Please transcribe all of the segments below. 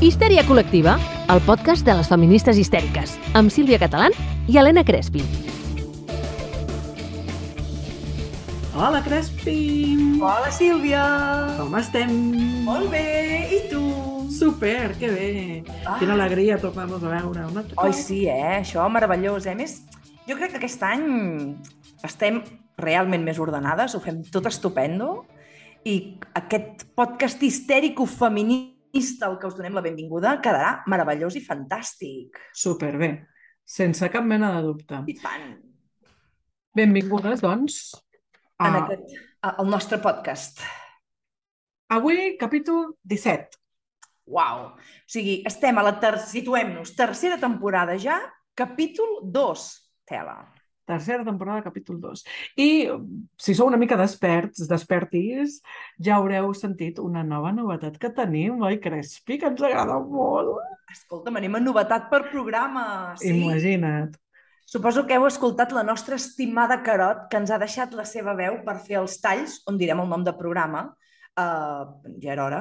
Histèria col·lectiva, el podcast de les feministes histèriques, amb Sílvia Catalán i Helena Crespi. Hola, Crespi! Hola, Sílvia! Com estem? Molt bé, i tu? Super, que bé! Ah. Quina alegria tornar-nos a veure un altre Oi, sí, eh? Això, meravellós, eh? A més, jo crec que aquest any estem realment més ordenades, ho fem tot estupendo, i aquest podcast histèrico feminista al que us donem la benvinguda quedarà meravellós i fantàstic. Super bé, sense cap mena de dubte. I tant! Benvingudes, doncs, En a... aquest, a- al nostre podcast. avui capítol 17. Uau! O sigui, estem a la ter... situem-nos, tercera temporada ja, capítol 2. Tela. Tercera temporada, capítol 2. I si sou una mica desperts, despertis, ja haureu sentit una nova novetat que tenim, oi, Crespi, que ens agrada molt. Escolta'm, anem a novetat per programa. Sí? Imagina't. Suposo que heu escoltat la nostra estimada Carot, que ens ha deixat la seva veu per fer els talls, on direm el nom de programa, uh, ja era hora,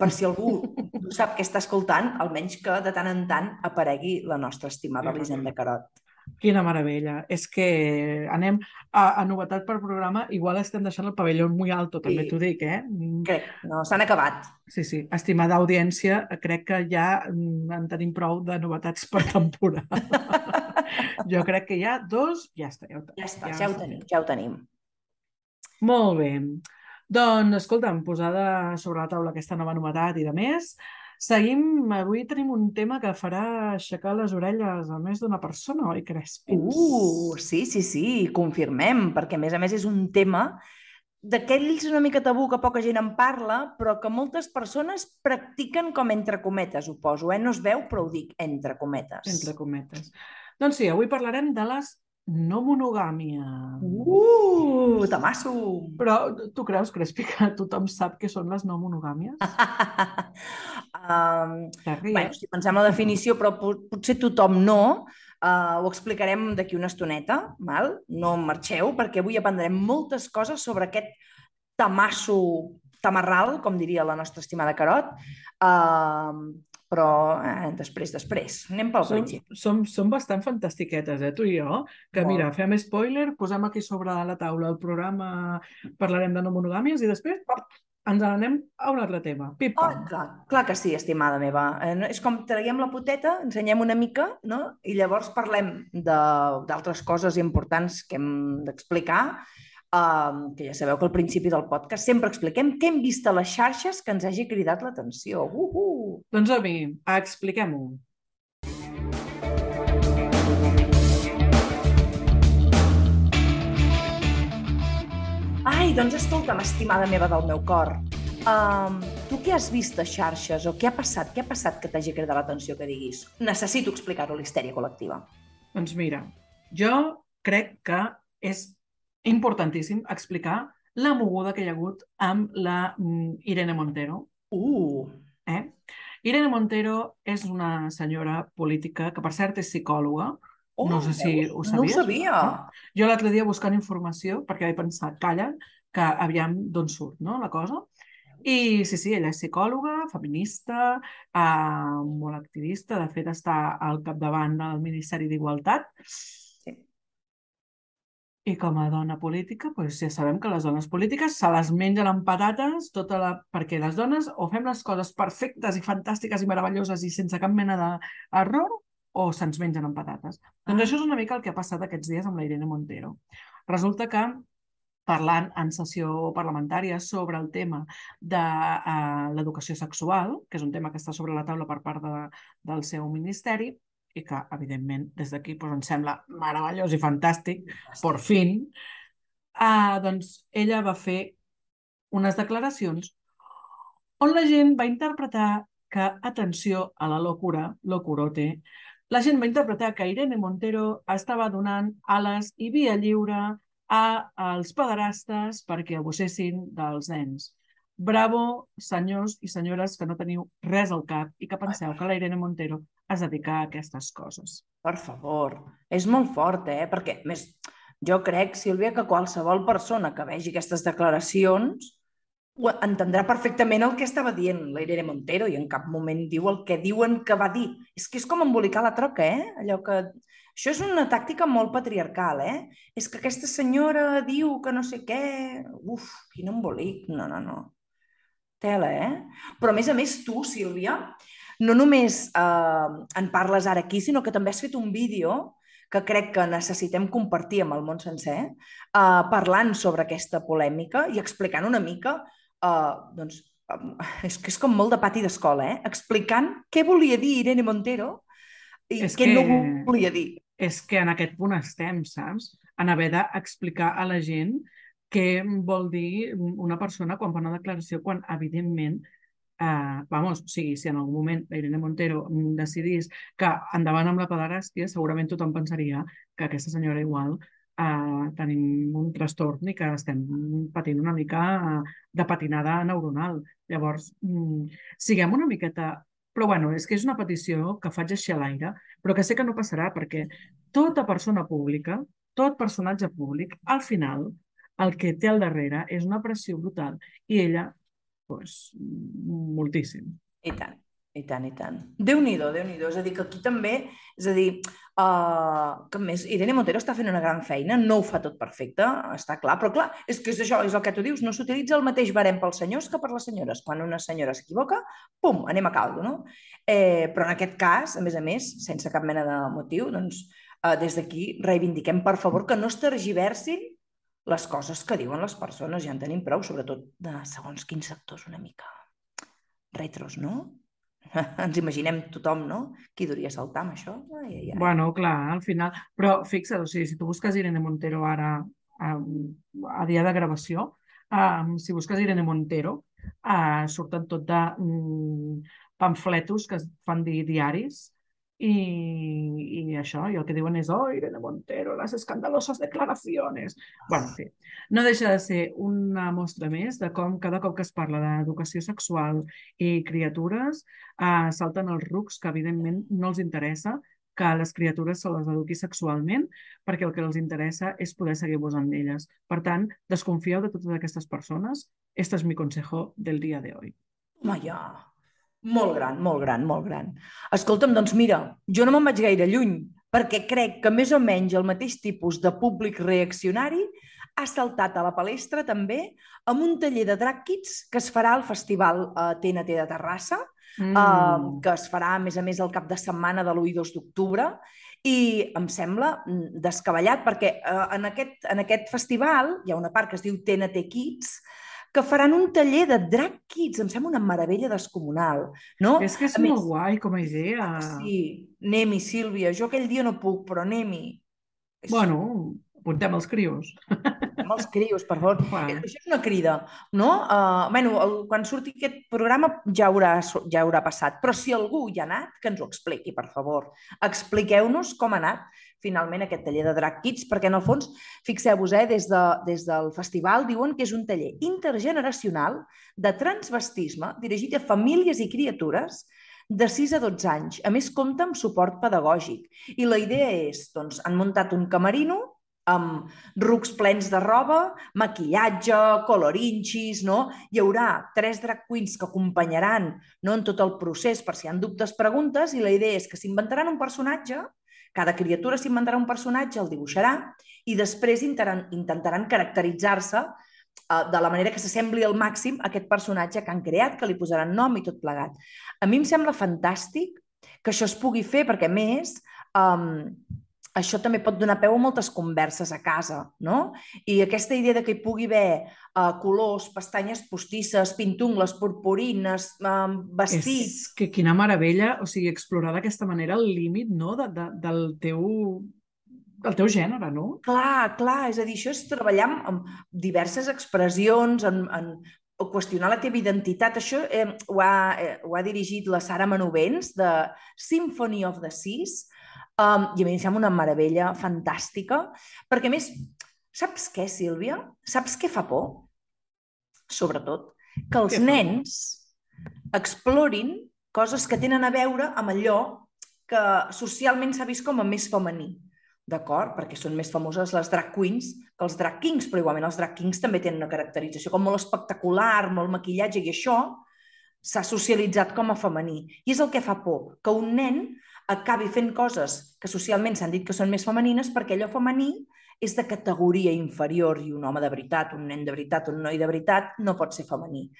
per si algú no sap què està escoltant, almenys que de tant en tant aparegui la nostra estimada Elisenda Carot. Quina meravella. És que anem a, a novetat per programa, igual estem deixant el pavelló muy alto, també Sí. t'ho dic, eh? Mm, Crec, no, s'han acabat. Sí, sí. Estimada audiència, crec que ja mm, en tenim prou de novetats per temporada. jo crec que ja dos, ja està. Ja, ho, Ja està, ja ho està tenim, ja ho tenim. Molt bé. Doncs, escolta'm, posada sobre la taula aquesta nova novetat i de més, seguim, avui tenim un tema que farà aixecar les orelles a més d'una persona, oi, Crespins? Uh, sí, sí, sí, confirmem, perquè a més a més és un tema d'aquells una mica tabú que poca gent en parla, però que moltes persones practiquen com entre cometes, ho poso, eh? No es veu, però ho dic entre cometes. Entre cometes. Doncs sí, avui parlarem de les no monogàmies. Uh, tamasso! Però tu creus, Crespi, que tothom sap què són les no monogàmies? um, ries? bueno, si pensem la definició, però po- potser tothom no, uh, ho explicarem d'aquí una estoneta, val? no marxeu, perquè avui aprendrem moltes coses sobre aquest tamasso tamarral, com diria la nostra estimada Carot, uh, però eh, després, després. Anem pel Som, principi. som, som bastant fantastiquetes, eh, tu i jo, que Molt. mira, fem spoiler, posem aquí sobre la taula el programa, parlarem de no monogàmies i després pop, ens n'anem a un altre tema. Pip, Oh, clar, clar que sí, estimada meva. Eh, no- és com traiem la poteta, ensenyem una mica, no? i llavors parlem de- d'altres coses importants que hem d'explicar, eh, que ja sabeu que al principi del podcast sempre expliquem què hem vist a les xarxes que ens hagi cridat l'atenció. Uh -huh. Doncs a mi, expliquem-ho. Ai, doncs escolta'm, estimada meva del meu cor, um, tu què has vist a xarxes o què ha passat? Què ha passat que t'hagi cridat l'atenció que diguis? Necessito explicar-ho a l'histèria col·lectiva. Doncs mira, jo crec que és importantíssim explicar la moguda que hi ha hagut amb la mm, Irene Montero. Uh, Eh? Irene Montero és una senyora política que, per cert, és psicòloga. oh, No sé si ho No ho sabies. sabia. Jo l'altre dia buscant informació, perquè vaig pensar, calla, que aviam d'on surt no, la cosa. I sí, sí, ella és psicòloga, feminista, eh, molt activista, de fet està al capdavant del Ministeri d'Igualtat. I com a dona política, doncs ja sabem que les dones polítiques se les mengen amb patates tota la... perquè les dones o fem les coses perfectes i fantàstiques i meravelloses i sense cap mena d'error o se'ns mengen amb patates. Doncs Ah. això és una mica el que ha passat aquests dies amb la Irene Montero. Resulta que parlant en sessió parlamentària sobre el tema de uh, l'educació sexual, que és un tema que està sobre la taula per part de, del seu ministeri, i que, evidentment, des d'aquí doncs, ens sembla meravellós i fantàstic, por fin, uh, doncs ella va fer unes declaracions on la gent va interpretar que, atenció a la locura, locurote, la gent va interpretar que Irene Montero estava donant ales i via lliure a, als pederastes perquè abussessin dels nens. Bravo, senyors i senyores que no teniu res al cap i que penseu que la Irene Montero es dedica a aquestes coses. Per favor, és molt fort, eh? Perquè, més, jo crec, Sílvia, que qualsevol persona que vegi aquestes declaracions entendrà perfectament el que estava dient la Irene Montero i en cap moment diu el que diuen que va dir. És que és com embolicar la troca, eh? Allò que... Això és una tàctica molt patriarcal, eh? És que aquesta senyora diu que no sé què... Uf, quin embolic. No, no, no. Tela, eh? Però a més a més tu, Sílvia, no només eh, en parles ara aquí, sinó que també has fet un vídeo que crec que necessitem compartir amb el món sencer, eh, parlant sobre aquesta polèmica i explicant una mica uh, doncs, és que és com molt de pati d'escola, eh? explicant què volia dir Irene Montero i és què que, no volia dir. És que en aquest punt estem, saps? En haver d'explicar a la gent què vol dir una persona quan fa una declaració, quan evidentment Uh, vamos, o sigui, si en algun moment la Irene Montero decidís que endavant amb la pederàstia, segurament tothom pensaria que aquesta senyora igual uh, tenim un trastorn i que estem patint una mica de patinada neuronal. Llavors, mm, siguem una miqueta... Però bueno, és que és una petició que faig així a l'aire, però que sé que no passarà perquè tota persona pública, tot personatge públic, al final, el que té al darrere és una pressió brutal i ella, doncs, moltíssim. I tant. I tant, i tant. Déu-n'hi-do, déu nhi déu És a dir, que aquí també, és a dir, uh, que més, Irene Montero està fent una gran feina, no ho fa tot perfecte, està clar, però clar, és que és això, és el que tu dius, no s'utilitza el mateix barem pels senyors que per les senyores. Quan una senyora s'equivoca, pum, anem a caldo, no? Eh, però en aquest cas, a més a més, sense cap mena de motiu, doncs, uh, des d'aquí reivindiquem, per favor, que no es tergiversin les coses que diuen les persones, ja en tenim prou, sobretot de segons quins sectors una mica retros, no? Ens imaginem tothom, no? Qui duria saltar amb això? Ai, ai, ai. Bueno, clar, al final... Però fixa't, o sigui, si tu busques Irene Montero ara, a, a dia de gravació, um, si busques Irene Montero, uh, surten tot de um, pamfletos que fan dir diaris i, i això, i el que diuen és oh, Irene Montero, les escandaloses declaracions. bueno, en fi, no deixa de ser una mostra més de com cada cop que es parla d'educació sexual i criatures eh, salten els rucs que evidentment no els interessa que les criatures se les eduqui sexualment perquè el que els interessa és poder seguir abusant d'elles. Per tant, desconfieu de totes aquestes persones. Este és mi consejo del dia de hoy. Home, ja, molt gran, molt gran, molt gran. Escolta'm, doncs mira, jo no me'n vaig gaire lluny, perquè crec que més o menys el mateix tipus de públic reaccionari ha saltat a la palestra també amb un taller de drag kids que es farà al Festival TNT eh, de Terrassa, mm. uh, que es farà, a més a més, el cap de setmana de l'1 i 2 d'octubre, i em sembla mm, descabellat perquè uh, en, aquest, en aquest festival hi ha una part que es diu TNT Kids, que faran un taller de drag kids. Em sembla una meravella descomunal, no? És que és a molt més, guai com a idea. Sí, anem-hi, Sílvia. Jo aquell dia no puc, però anem-hi. Bueno, apuntem els crios. Apuntem els crios, per favor. Bueno. Això és una crida, no? Uh, bueno, el, quan surti aquest programa ja haurà, ja haurà passat, però si algú hi ha anat, que ens ho expliqui, per favor. Expliqueu-nos com ha anat finalment aquest taller de Drag Kids, perquè en el fons, fixeu-vos, eh, des, de, des del festival diuen que és un taller intergeneracional de transvestisme dirigit a famílies i criatures de 6 a 12 anys. A més, compta amb suport pedagògic. I la idea és, doncs, han muntat un camerino amb rucs plens de roba, maquillatge, colorinxis, no? Hi haurà tres drag queens que acompanyaran no, en tot el procés per si hi dubtes, preguntes, i la idea és que s'inventaran un personatge cada criatura s'inventarà un personatge, el dibuixarà i després intentaran, caracteritzar-se uh, de la manera que s'assembli al màxim aquest personatge que han creat, que li posaran nom i tot plegat. A mi em sembla fantàstic que això es pugui fer perquè, a més, um, això també pot donar peu a moltes converses a casa, no? I aquesta idea de que hi pugui haver uh, colors, pestanyes postisses, pintungles, purpurines, uh, vestits... És que quina meravella, o sigui, explorar d'aquesta manera el límit, no?, de, de, del teu del teu gènere, no? Clar, clar, és a dir, això és treballar amb, amb diverses expressions, en, en qüestionar la teva identitat. Això eh, ho, ha, eh, ho ha dirigit la Sara Manovens, de Symphony of the Seas, Um, I a mi em sembla una meravella fantàstica, perquè més, saps què, Sílvia? Saps què fa por? Sobretot, que els què nens explorin coses que tenen a veure amb allò que socialment s'ha vist com a més femení. d'acord? Perquè són més famoses les drag queens que els drag kings, però igualment els drag kings també tenen una caracterització com molt espectacular, molt maquillatge, i això s'ha socialitzat com a femení. I és el que fa por, que un nen acabi fent coses que socialment s'han dit que són més femenines perquè allò femení és de categoria inferior i un home de veritat, un nen de veritat, un noi de veritat, no pot ser femení.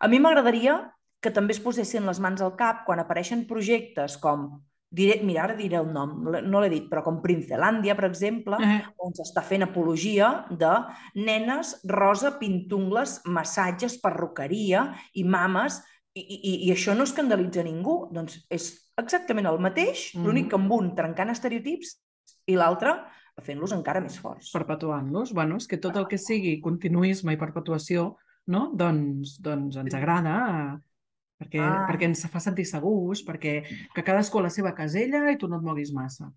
A mi m'agradaria que també es posessin les mans al cap quan apareixen projectes com diré, mira, ara diré el nom, no l'he dit, però com Princelàndia, per exemple, uh -huh. on s'està fent apologia de nenes rosa, pintungles, massatges, perruqueria i mames, i, i, i això no escandalitza ningú. Doncs és exactament el mateix, -huh. l'únic que amb un trencant estereotips i l'altre fent-los encara més forts. Perpetuant-los. Bueno, és que tot el que sigui continuisme i perpetuació, no? doncs, doncs ens agrada perquè, ah. perquè ens fa sentir segurs, perquè que cadascú a la seva casella i tu no et moguis massa.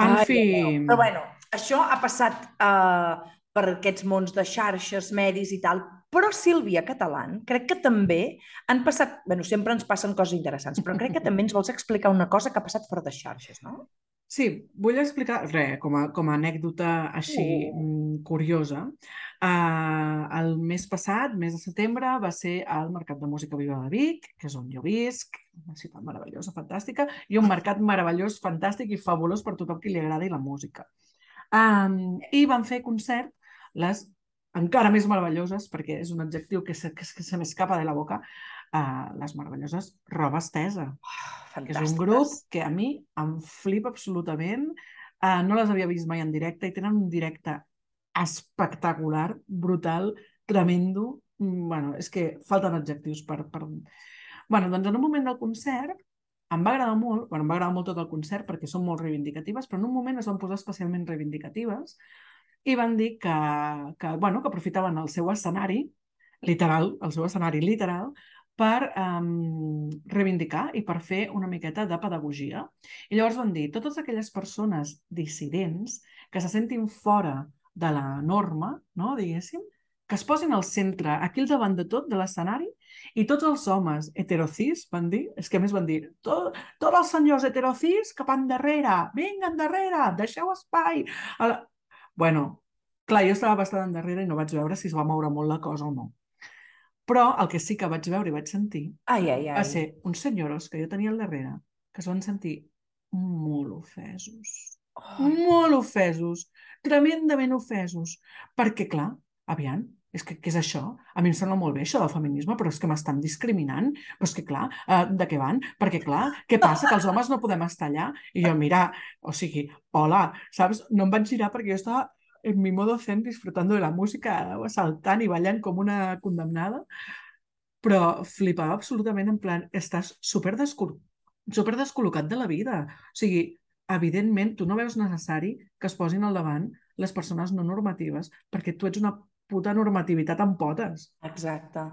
En Ai, fi... No. Però bueno, això ha passat uh, per aquests mons de xarxes, medis i tal, però Sílvia Catalán, crec que també han passat... bueno, sempre ens passen coses interessants, però crec que també ens vols explicar una cosa que ha passat fora de xarxes, no? Sí, vull explicar, res, com a, com a anècdota així uh. curiosa. Uh, el mes passat, mes de setembre, va ser al Mercat de Música Viva de Vic, que és on jo visc, una ciutat meravellosa, fantàstica, i un mercat meravellós, fantàstic i fabulós per tothom qui li agradi la música. Um, I van fer concert les encara més meravelloses, perquè és un adjectiu que se, que, que se m'escapa de la boca, uh, les meravelloses Roba Estesa. Oh, que és un grup que a mi em flipa absolutament. Uh, no les havia vist mai en directe i tenen un directe espectacular, brutal, tremendo. Mm, bueno, és que falten adjectius per... per... Bueno, doncs en un moment del concert em va agradar molt, bueno, em va agradar molt tot el concert perquè són molt reivindicatives, però en un moment es van posar especialment reivindicatives i van dir que, que, bueno, que aprofitaven el seu escenari, literal, el seu escenari literal, per um, reivindicar i per fer una miqueta de pedagogia. I llavors van dir, totes aquelles persones dissidents que se sentin fora de la norma, no, diguéssim, que es posin al centre, aquí al davant de tot, de l'escenari, i tots els homes heterocis, van dir, és que més van dir, tot, tots els senyors heterocis cap endarrere, vinga endarrere, deixeu espai. Bueno, clar, jo estava bastant endarrere i no vaig veure si es va moure molt la cosa o no. Però el que sí que vaig veure i vaig sentir ai, ai, ai. va ser uns senyoros que jo tenia al darrere que es van sentir molt ofesos. Oh. Molt ofesos. Tremendament ofesos. Perquè, clar, aviam, és que què és això? A mi em sembla molt bé això del feminisme, però és que m'estan discriminant. Però és que, clar, uh, de què van? Perquè, clar, què passa? Que els homes no podem estar allà? I jo, mira, o sigui, hola, saps? No em vaig girar perquè jo estava en mi modo zen disfrutando de la música, saltant i ballant com una condemnada, però flipava absolutament en plan, estàs super, descol super descol·locat de la vida. O sigui, evidentment, tu no veus necessari que es posin al davant les persones no normatives, perquè tu ets una puta normativitat amb potes. Exacte.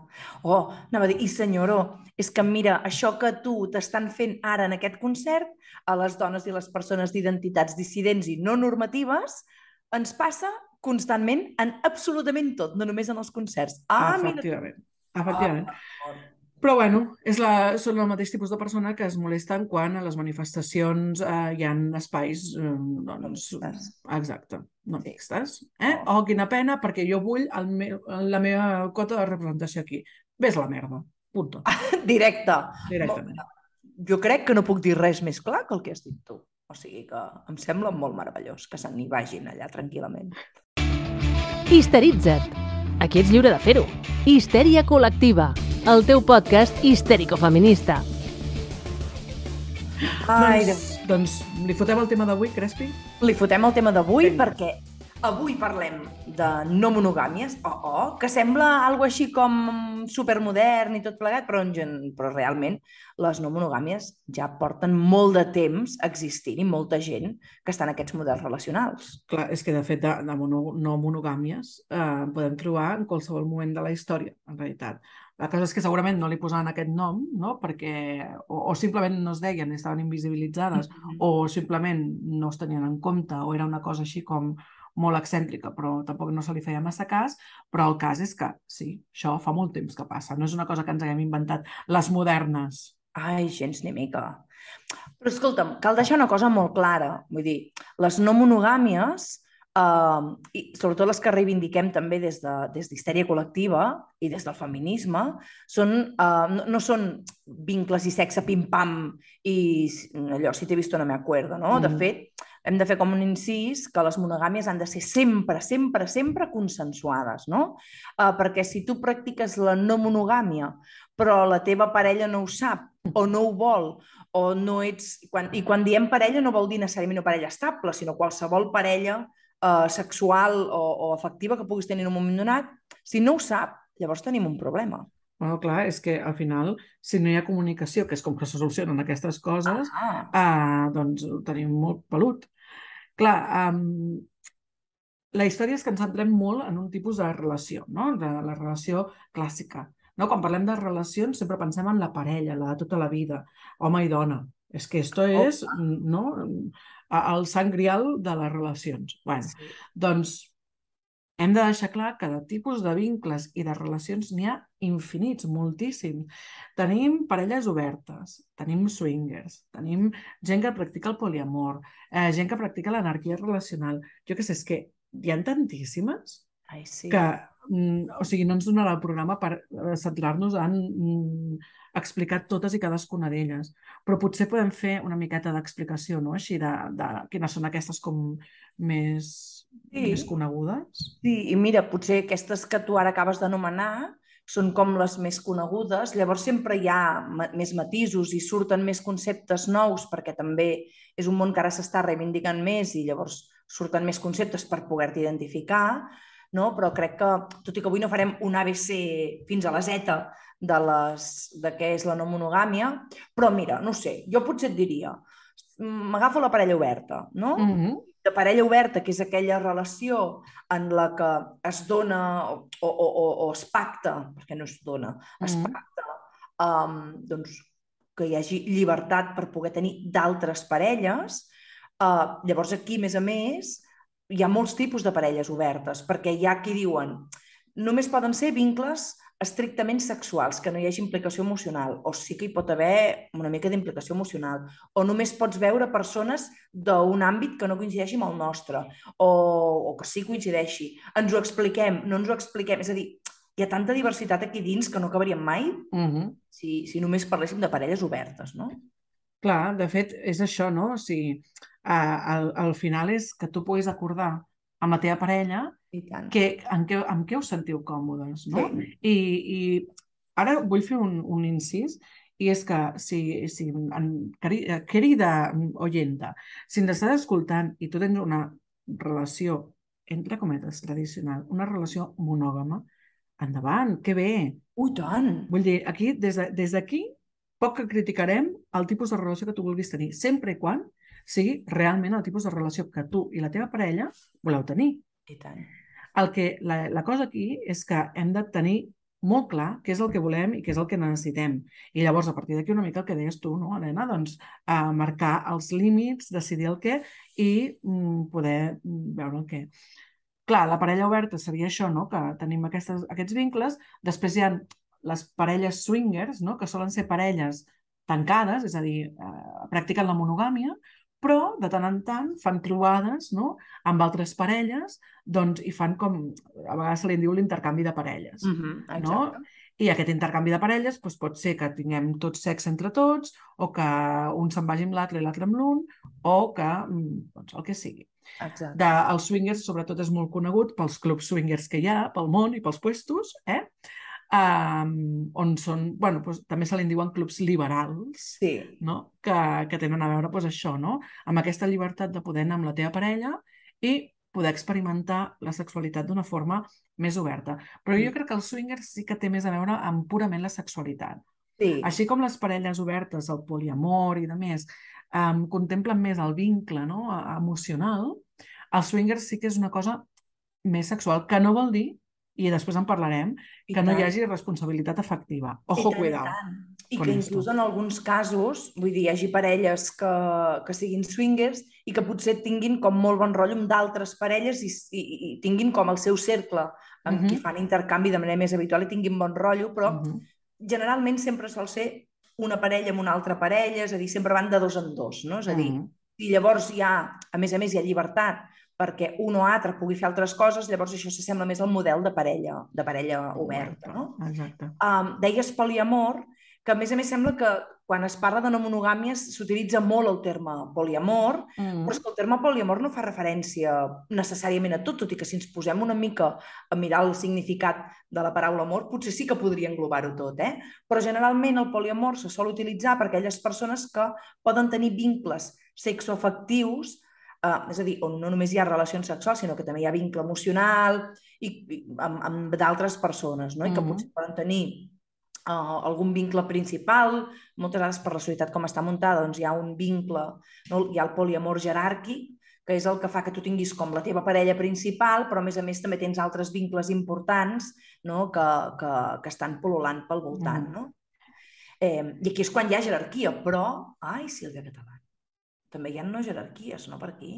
Oh, anava a dir, i senyoro, és que mira, això que tu t'estan fent ara en aquest concert, a les dones i les persones d'identitats dissidents i no normatives, ens passa constantment en absolutament tot, no només en els concerts. Ah, Efectivament. Mira... Efectivament. Ah, però, bueno, és la, són el mateix tipus de persona que es molesten quan a les manifestacions eh, hi ha espais eh, doncs, exacte, no mixtes. Eh? Oh. oh, quina pena, perquè jo vull el me la meva cota de representació aquí. Ves la merda. Punto. Directe. Directament. Jo crec que no puc dir res més clar que el que has dit tu. O sigui que em sembla molt meravellós que se n'hi vagin allà tranquil·lament. Histeritza't! Aquí ets lliure de fer-ho. Histèria col·lectiva, el teu podcast histèrico-feminista. Ai, doncs, doncs li fotem el tema d'avui, Crespi? Li fotem el tema d'avui perquè Avui parlem de no monogàmies, oh, oh, que sembla algo així com supermodern i tot plegat, però, en, però realment les no monogàmies ja porten molt de temps existint i molta gent que està en aquests models relacionals. Clar, és que de fet de, de mono, no monogàmies eh, podem trobar en qualsevol moment de la història, en realitat. La cosa és que segurament no li posaven aquest nom, no? perquè o, o simplement no es deien, estaven invisibilitzades, mm -hmm. o simplement no es tenien en compte, o era una cosa així com molt excèntrica, però tampoc no se li feia massa cas, però el cas és que sí, això fa molt temps que passa, no és una cosa que ens haguem inventat les modernes, Ai, gens ni mica. Però escolta'm, cal deixar una cosa molt clara. Vull dir, les no monogàmies Uh, i sobretot les que reivindiquem també des d'histèria de, des col·lectiva i des del feminisme, són, uh, no, no són vincles i sexe pim-pam i allò, si t'he vist no me acuerdo, no? Mm. De fet, hem de fer com un incís que les monogàmies han de ser sempre, sempre, sempre consensuades, no? Uh, perquè si tu practiques la no monogàmia però la teva parella no ho sap o no ho vol o no ets... Quan, I quan diem parella no vol dir necessàriament una parella estable, sinó qualsevol parella eh, sexual o, o afectiva que puguis tenir en un moment donat, si no ho sap, llavors tenim un problema. Bueno, clar, és que al final, si no hi ha comunicació, que és com que se solucionen aquestes coses, ah. eh, doncs ho tenim molt pelut. Clar, um, la història és que ens centrem molt en un tipus de relació, no? de la relació clàssica. No? Quan parlem de relacions sempre pensem en la parella, la de tota la vida, home i dona. És que esto oh. és, no? el sang grial de les relacions. Bueno, sí. Doncs hem de deixar clar que de tipus de vincles i de relacions n'hi ha infinits, moltíssims. Tenim parelles obertes, tenim swingers, tenim gent que practica el poliamor, eh, gent que practica l'anarquia relacional. Jo què sé, és que hi ha tantíssimes Ai, sí. que mm, o sigui, no ens donarà el programa per eh, centrar-nos en mm, explicar totes i cadascuna d'elles. Però potser podem fer una miqueta d'explicació, no?, així de, de quines són aquestes com més, sí. més conegudes. Sí, i mira, potser aquestes que tu ara acabes d'anomenar són com les més conegudes, llavors sempre hi ha més matisos i surten més conceptes nous perquè també és un món que ara s'està reivindicant més i llavors surten més conceptes per poder-te identificar, no? però crec que, tot i que avui no farem un ABC fins a la Z de, les, de què és la no monogàmia, però mira, no sé, jo potser et diria, m'agafo la parella oberta, no? Mm -hmm. De parella oberta, que és aquella relació en la que es dona o, o, o, o es pacta, perquè no es dona, es mm -hmm. pacta, um, doncs, que hi hagi llibertat per poder tenir d'altres parelles. Uh, llavors aquí, a més a més, hi ha molts tipus de parelles obertes, perquè hi ha qui diuen només poden ser vincles estrictament sexuals, que no hi hagi implicació emocional, o sí que hi pot haver una mica d'implicació emocional, o només pots veure persones d'un àmbit que no coincideixi amb el nostre, o, o que sí coincideixi. Ens ho expliquem, no ens ho expliquem. És a dir, hi ha tanta diversitat aquí dins que no acabaríem mai uh mhm. -huh. si, si només parléssim de parelles obertes, no? Clar, de fet, és això, no? O sigui, al, al final és que tu puguis acordar amb la teva parella que, en, què, en què us sentiu còmodes, no? Sí. I, I ara vull fer un, un incís i és que si, si en, querida oyenta, si ens estàs escoltant i tu tens una relació, entre cometes, tradicional, una relació monògama, endavant, que bé. Ui, tant! Vull dir, aquí, des d'aquí, de, poc que criticarem el tipus de relació que tu vulguis tenir, sempre i quan sigui realment el tipus de relació que tu i la teva parella voleu tenir. I tant. El que, la, la cosa aquí és que hem de tenir molt clar què és el que volem i què és el que necessitem. I llavors, a partir d'aquí, una mica el que deies tu, no, Helena? Doncs eh, marcar els límits, decidir el què i mm, poder mm, veure el què. Clar, la parella oberta seria això, no? que tenim aquestes, aquests vincles. Després hi ha les parelles swingers, no? que solen ser parelles tancades, és a dir, eh, practiquen la monogàmia, però de tant en tant fan trobades no? amb altres parelles doncs, i fan com, a vegades se li diu l'intercanvi de parelles. Mm -hmm, no? I aquest intercanvi de parelles doncs, pot ser que tinguem tot sexe entre tots, o que un se'n vagi amb l'altre i l'altre amb l'un, o que, mm, doncs, el que sigui. Exacte. De, els swingers, sobretot, és molt conegut pels clubs swingers que hi ha pel món i pels puestos, eh? Um, on són, bueno, doncs, també se li diuen clubs liberals, sí. no? que, que tenen a veure doncs, això, no? amb aquesta llibertat de poder anar amb la teva parella i poder experimentar la sexualitat d'una forma més oberta. Però jo crec que el swinger sí que té més a veure amb purament la sexualitat. Sí. Així com les parelles obertes, el poliamor i de més, um, contemplen més el vincle no? emocional, el swinger sí que és una cosa més sexual, que no vol dir i després en parlarem, I que tant. no hi hagi responsabilitat efectiva. Ojo, cuidao. I, I que inclús en alguns casos, vull dir, hi hagi parelles que, que siguin swingers i que potser tinguin com molt bon rotllo amb d'altres parelles i, i, i tinguin com el seu cercle amb uh -huh. qui fan intercanvi de manera més habitual i tinguin bon rotllo, però uh -huh. generalment sempre sol ser una parella amb una altra parella, és a dir, sempre van de dos en dos, no? És a dir, Mm. i llavors hi ha, a més a més, hi ha llibertat perquè un o altre pugui fer altres coses, llavors això s'assembla més al model de parella, de parella oberta, no? Exacte. Um, deies poliamor, que a més a més sembla que quan es parla de no monogàmies s'utilitza molt el terme poliamor, Mm. però és que el terme poliamor no fa referència necessàriament a tot, tot i que si ens posem una mica a mirar el significat de la paraula amor, potser sí que podria englobar-ho tot, eh? Però generalment el poliamor se sol utilitzar per aquelles persones que poden tenir vincles sexoafectius, eh, és a dir, on no només hi ha relacions sexuals, sinó que també hi ha vincle emocional i, i amb, amb d'altres persones, no? I que Mhm. potser poden tenir uh, algun vincle principal, moltes vegades per la societat com està muntada, doncs hi ha un vincle, no? hi ha el poliamor jeràrquic, que és el que fa que tu tinguis com la teva parella principal, però a més a més també tens altres vincles importants no? que, que, que estan pol·lulant pel voltant. Mhm. No? Eh, I aquí és quan hi ha jerarquia, però... Ai, Sílvia Català, també hi ha no jerarquies, no per aquí?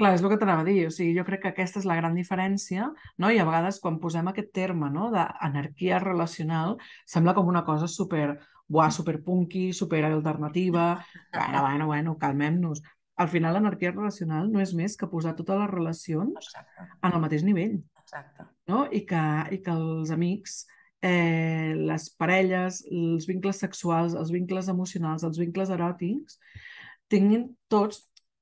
Clar, és el que t'anava a dir. O sigui, jo crec que aquesta és la gran diferència, no? I a vegades quan posem aquest terme no? d'anarquia relacional sembla com una cosa super, buah, super punky, super alternativa. Bueno, bueno, bueno, calmem-nos. Al final l'anarquia relacional no és més que posar totes les relacions Exacte, en el mateix nivell, exacte. no? I que, i que els amics, eh, les parelles, els vincles sexuals, els vincles emocionals, els vincles eròtics, tinguin tots,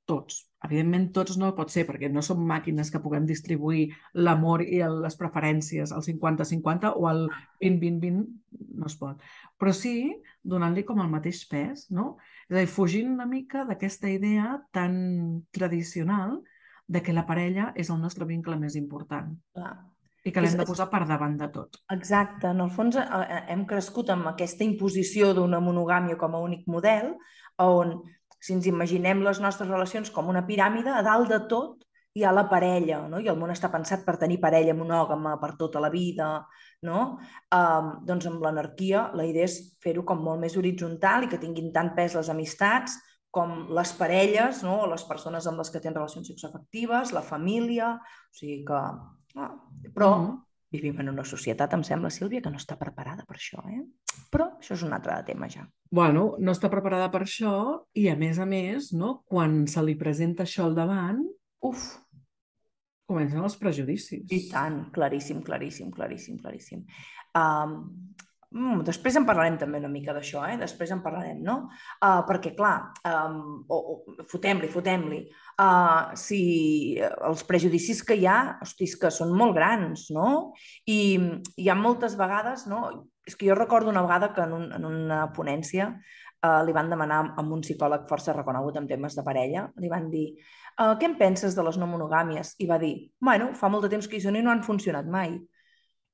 tots, evidentment tots no pot ser perquè no som màquines que puguem distribuir l'amor i les preferències al 50-50 o al 20-20-20, no es pot. Però sí donant-li com el mateix pes, no? És a dir, fugint una mica d'aquesta idea tan tradicional de que la parella és el nostre vincle més important Clar. i que l'hem de posar per davant de tot. Exacte, en el fons eh, hem crescut amb aquesta imposició d'una monogàmia com a únic model, on si ens imaginem les nostres relacions com una piràmide, a dalt de tot hi ha la parella, no? i el món està pensat per tenir parella monògama per tota la vida, no? Um, doncs amb l'anarquia la idea és fer-ho com molt més horitzontal i que tinguin tant pes les amistats com les parelles, no? o les persones amb les que tenen relacions sexoafectives, la família, o sigui que... Ah, però Mhm. Vivim en una societat, em sembla, Sílvia, que no està preparada per això, eh? Però això és un altre tema ja. Bueno, no està preparada per això i, a més a més, no, quan se li presenta això al davant, Uf, comencen els prejudicis. i tant, claríssim, claríssim, claríssim, claríssim. Um, mm, després en parlarem també una mica d'això, eh? Després en parlarem, no? Uh, perquè, clar, um, o, o, fotem-li, fotem-li. Uh, si els prejudicis que hi ha, hosti, que són molt grans, no? I hi ha moltes vegades, no? És que jo recordo una vegada que en, un, en una ponència uh, li van demanar a un psicòleg força reconegut en temes de parella, li van dir uh, què en penses de les no monogàmies? I va dir, bueno, fa molt de temps que hi són i no han funcionat mai.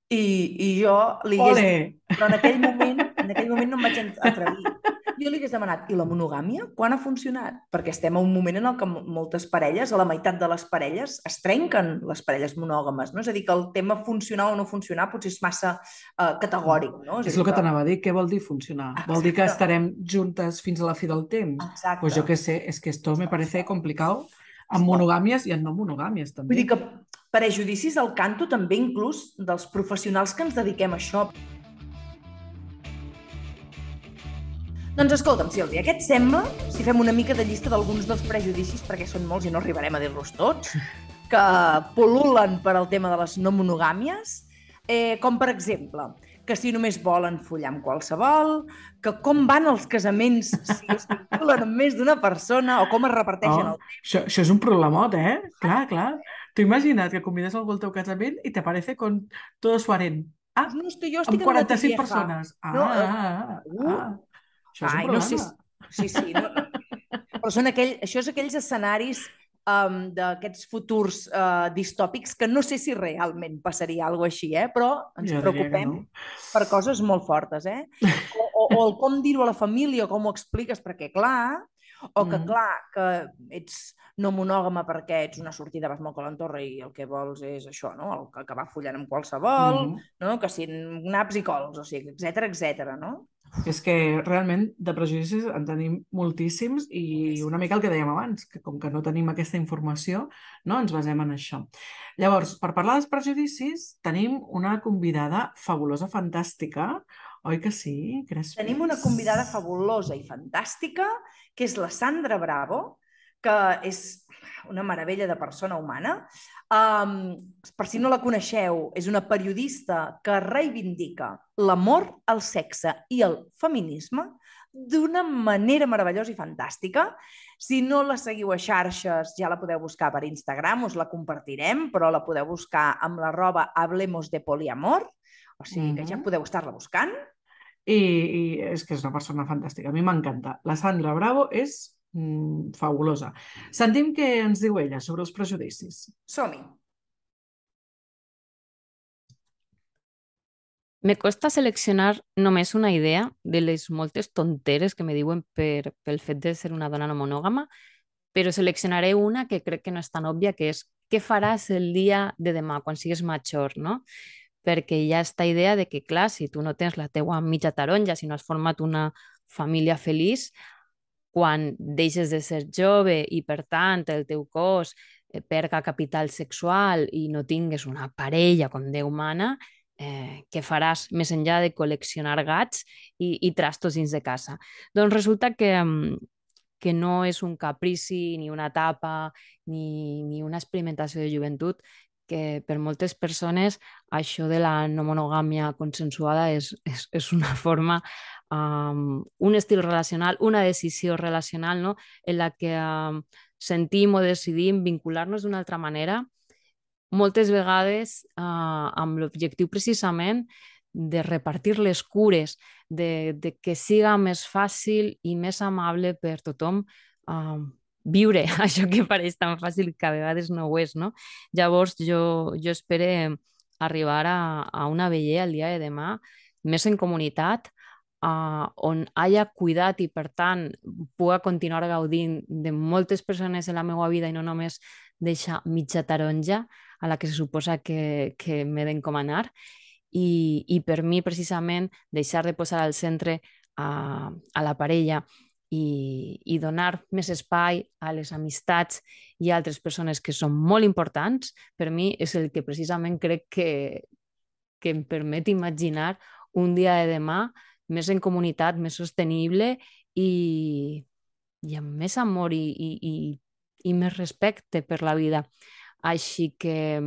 I, i jo li hagués Ole! però en aquell moment, en aquell moment no em vaig atrevir. Jo li hagués demanat, i la monogàmia, quan ha funcionat? Perquè estem a un moment en el que mo- moltes parelles, a la meitat de les parelles, es trenquen les parelles monògames, no? És a dir, que el tema funcionar o no funcionar potser és massa uh, categòric, no? És a el dir que t'anava a dir, què vol dir funcionar? Vol dir que Exacte. estarem juntes fins a la fi del temps? Exacte. Pues yo qué sé, es que esto me parece complicado en monogàmies i en no monogàmies també. Vull dir que prejudicis al canto també inclús dels professionals que ens dediquem a això. Doncs escolta'm, Sílvia, què et sembla si fem una mica de llista d'alguns dels prejudicis, perquè són molts i no arribarem a dir-los tots, que pol·lulen per al tema de les no monogàmies, eh, com per exemple, que si només volen follar amb qualsevol, que com van els casaments si es vinculen amb més d'una persona o com es reparteixen Oh, el això, això és un problemot, eh? Clar, clar. Tu imagina't que convides algú al teu casament i te parece con todo su harén. Ah, No, que jo amb estic una 45 vieja. persones. Ah, No, eh, ah, uh. ah. Això és un Ai, no problema. sé. Sí, sí. No, no. Però són aquell, això és aquells escenaris um, d'aquests futurs uh, distòpics que no sé si realment passaria alguna així, eh? però ens Jo preocupem no. per coses molt fortes. Eh? O, o, o el com dir-ho a la família, com ho expliques, perquè clar, o que Mm. clar, que ets no monògama perquè ets una sortida, vas molt a l'entorn i el que vols és això, no? El que acabar follant amb qualsevol, Mhm. no? que si naps i cols, o sigui, etc etc. no? És que realment de prejudicis en tenim moltíssims i una mica el que dèiem abans, que com que no tenim aquesta informació, no ens basem en això. Llavors, per parlar dels prejudicis, tenim una convidada fabulosa, fantàstica, Oi que sí, Crespis? Tenim una convidada fabulosa i fantàstica, que és la Sandra Bravo, que és una meravella de persona humana. Um, per si no la coneixeu, és una periodista que reivindica l'amor, el sexe i el feminisme d'una manera meravellosa i fantàstica. Si no la seguiu a xarxes, ja la podeu buscar per Instagram, us la compartirem, però la podeu buscar amb la roba Hablemos de Poliamor, o sigui que ja podeu estar-la buscant. I, I és que és una persona fantàstica, a mi m'encanta. La Sandra Bravo és mm, fabulosa. Sentim què ens diu ella sobre els prejudicis. Som-hi. Me costa seleccionar només una idea de les moltes tonteres que me diuen per, pel fet de ser una dona no monògama, però seleccionaré una que crec que no és tan òbvia, que és què faràs el dia de demà, quan sigues major, no? Perquè hi ha aquesta idea de que, clar, si tu no tens la teua mitja taronja, si no has format una família feliç, quan deixes de ser jove i, per tant, el teu cos eh, perca capital sexual i no tingues una parella com Déu mana, eh, què faràs més enllà de col·leccionar gats i, i trastos dins de casa? Doncs resulta que, mm, que no és un caprici, ni una etapa, ni, ni una experimentació de joventut, que per moltes persones això de la no monogàmia consensuada és, és, és una forma um, un estil relacional, una decisió relacional no? en la que um, sentim o decidim vincular-nos d'una altra manera, moltes vegades uh, amb l'objectiu precisament de repartir les cures, de, de que siga més fàcil i més amable per tothom uh, viure això que pareix tan fàcil que a vegades no ho és, no? Llavors jo, jo espero arribar a, a una veller el dia de demà més en comunitat, uh, on haya cuidat i, per tant, pugui continuar gaudint de moltes persones en la meva vida i no només deixar mitja taronja a la que se suposa que, que m'he d'encomanar. I, I per mi, precisament, deixar de posar al centre a, a la parella i, i donar més espai a les amistats i a altres persones que són molt importants, per mi és el que precisament crec que, que em permet imaginar un dia de demà més en comunitat, més sostenible i, i amb més amor i, i, i, i més respecte per la vida. Així que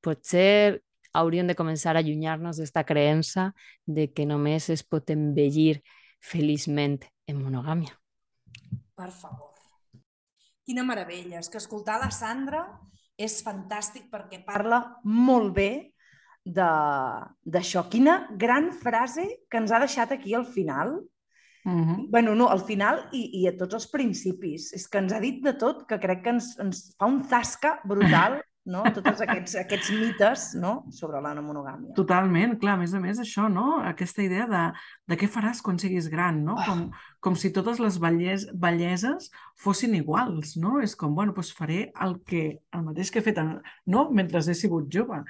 potser hauríem de començar a allunyar-nos d'esta creença de que només es pot envellir feliçment en monogàmia. Per favor. Quina meravella. És que escoltar la Sandra és fantàstic perquè parla molt bé d'això. Quina gran frase que ens ha deixat aquí al final. Uh -huh. bueno, no, al final i, i a tots els principis. És que ens ha dit de tot, que crec que ens, ens fa un tasca brutal no? tots aquests, aquests mites no? sobre la no monogàmia. Totalment, clar, a més a més això, no? aquesta idea de, de què faràs quan siguis gran, no? Oh. Com, com si totes les belles, belleses fossin iguals, no? És com, bueno, doncs faré el, que, el mateix que he fet no? mentre he sigut jove.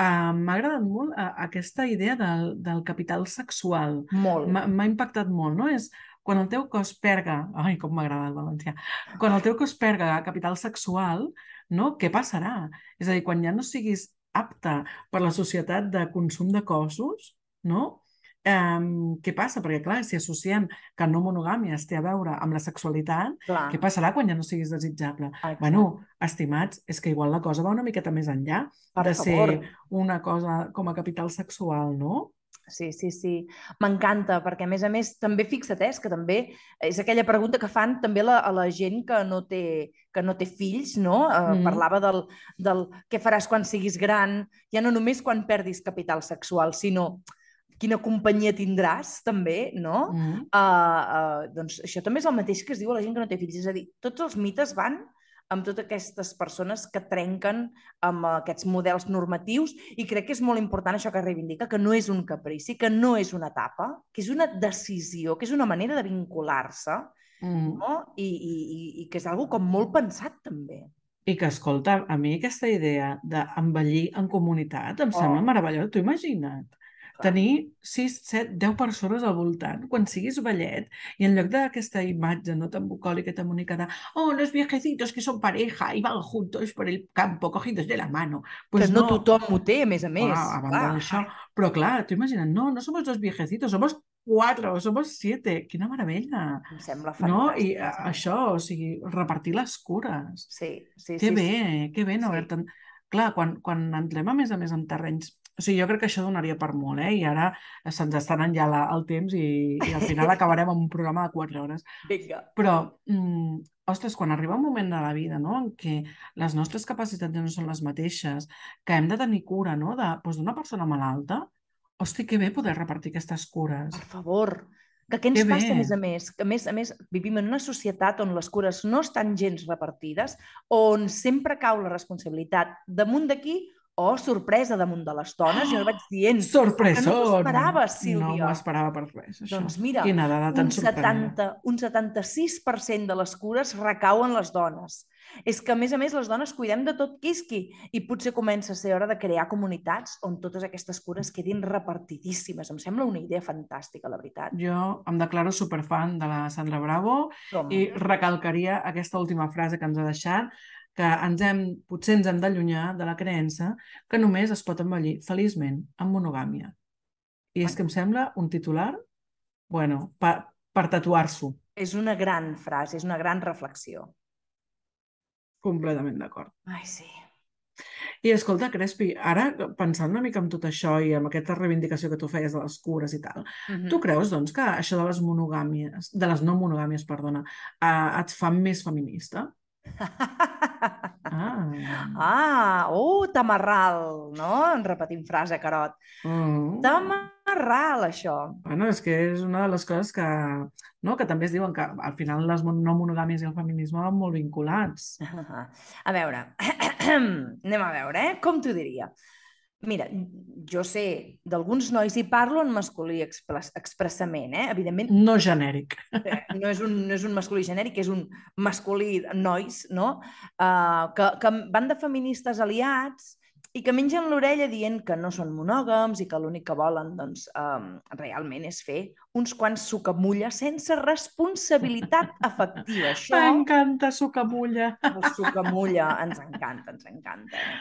Uh, M'ha agradat molt uh, aquesta idea del, del capital sexual. Molt. M'ha impactat molt, no? És quan el teu cos perga... Ai, com m'agrada el valencià. Quan el teu cos perga capital sexual, no? Què passarà? És a dir, quan ja no siguis apte per la societat de consum de cossos, no? Um, què passa? Perquè, clar, si associem que no monogàmia es té a veure amb la sexualitat, clar. què passarà quan ja no siguis desitjable? Exacte. Bueno, estimats, és que igual la cosa va una miqueta més enllà per de favor. ser una cosa com a capital sexual, no? Sí, sí, sí. M'encanta, perquè a més a més també fixa't, eh, que també és aquella pregunta que fan també la, a la gent que no té, que no té fills, no? Uh, mm. Parlava del, del què faràs quan siguis gran, ja no només quan perdis capital sexual, sinó quina companyia tindràs, també, no? Mm. Uh, uh, doncs això també és el mateix que es diu a la gent que no té fills. És a dir, tots els mites van amb totes aquestes persones que trenquen amb aquests models normatius i crec que és molt important això que reivindica, que no és un caprici, que no és una etapa, que és una decisió, que és una manera de vincular-se mm. no? I, i, i que és algo com molt pensat també. I que, escolta, a mi aquesta idea d'envellir en comunitat em oh. sembla meravellosa. T'ho imagina't? Tenir 6, 7, 10 persones al voltant, quan siguis vellet, i en lloc d'aquesta imatge no tan bucòlica tan bonica de oh, los viejecitos que son pareja i van juntos por el campo cogidos de la mano. Pues que no, no tothom ho té, a més a més. Clar, a banda d'això. Però clar, tu imagina't, no, no somos dos viejecitos, somos cuatro, somos siete. Quina meravella. Em sembla fantàstic. No? I sí. això, o sigui, repartir les cures. Sí, sí, que sí. bé, sí. que bé no Sí. haver-te'n... Clar, quan, quan entrem a més a més en terrenys... O sigui, jo crec que això donaria per molt, eh? I ara se'ns ja la, el temps i, i al final acabarem amb un programa de 4 hores. Vinga. Però, mm, ostres, quan arriba un moment de la vida no? en què les nostres capacitats no són les mateixes, que hem de tenir cura no? de- doncs, d'una persona malalta, hosti, que bé poder repartir aquestes cures. Per favor. Que què ens Que passa, a més a més? Que a més a més vivim en una societat on les cures no estan gens repartides, on sempre cau la responsabilitat damunt d'aquí o sorpresa damunt de les dones. Jo vaig dient, Sorpresa! no t'ho esperaves, No Sílvia. m'ho esperava per res, això. doncs mira, Quina dada tan un, sorprenent. 70, un 76% de les cures recauen les dones. És que, a més a més, les dones cuidem de tot quisqui i potser comença a ser hora de crear comunitats on totes aquestes cures quedin repartidíssimes. Em sembla una idea fantàstica, la veritat. Jo em declaro superfan de la Sandra Bravo Com? i recalcaria aquesta última frase que ens ha deixat, que ens hem, potser ens hem d'allunyar de la creença que només es pot envellir feliçment amb monogàmia. I és que em sembla un titular, bueno, per, per tatuar-s'ho. És una gran frase, és una gran reflexió. Completament d'acord. Ai, sí. I escolta, Crespi, ara pensant una mica en tot això i amb aquesta reivindicació que tu feies de les cures i tal, Mhm. tu creus, doncs, que això de les monogàmies, de les no monogàmies, perdona, eh, et fa més feminista? Ah. ah, oh, tamarral, no? En repetim frase, Carot. Mm. Tamarral, això. Bueno, és que és una de les coses que, no, que també es diuen que al final les no monogàmies i el feminisme van molt vinculats. A veure, anem a veure, eh? Com t'ho diria? Mira, jo sé d'alguns nois i parlo en masculí expres expressament, eh? Evidentment, No genèric. eh, no és, un, no és un masculí genèric, és un masculí nois, no? Uh, que, que van de feministes aliats i que mengen l'orella dient que no són monògams i que l'únic que volen, doncs, um, realment és fer uns quants sucamulla sense responsabilitat afectiva. Això, M'encanta sucamulla. el sucamulla, ens encanta, ens encanta. Eh?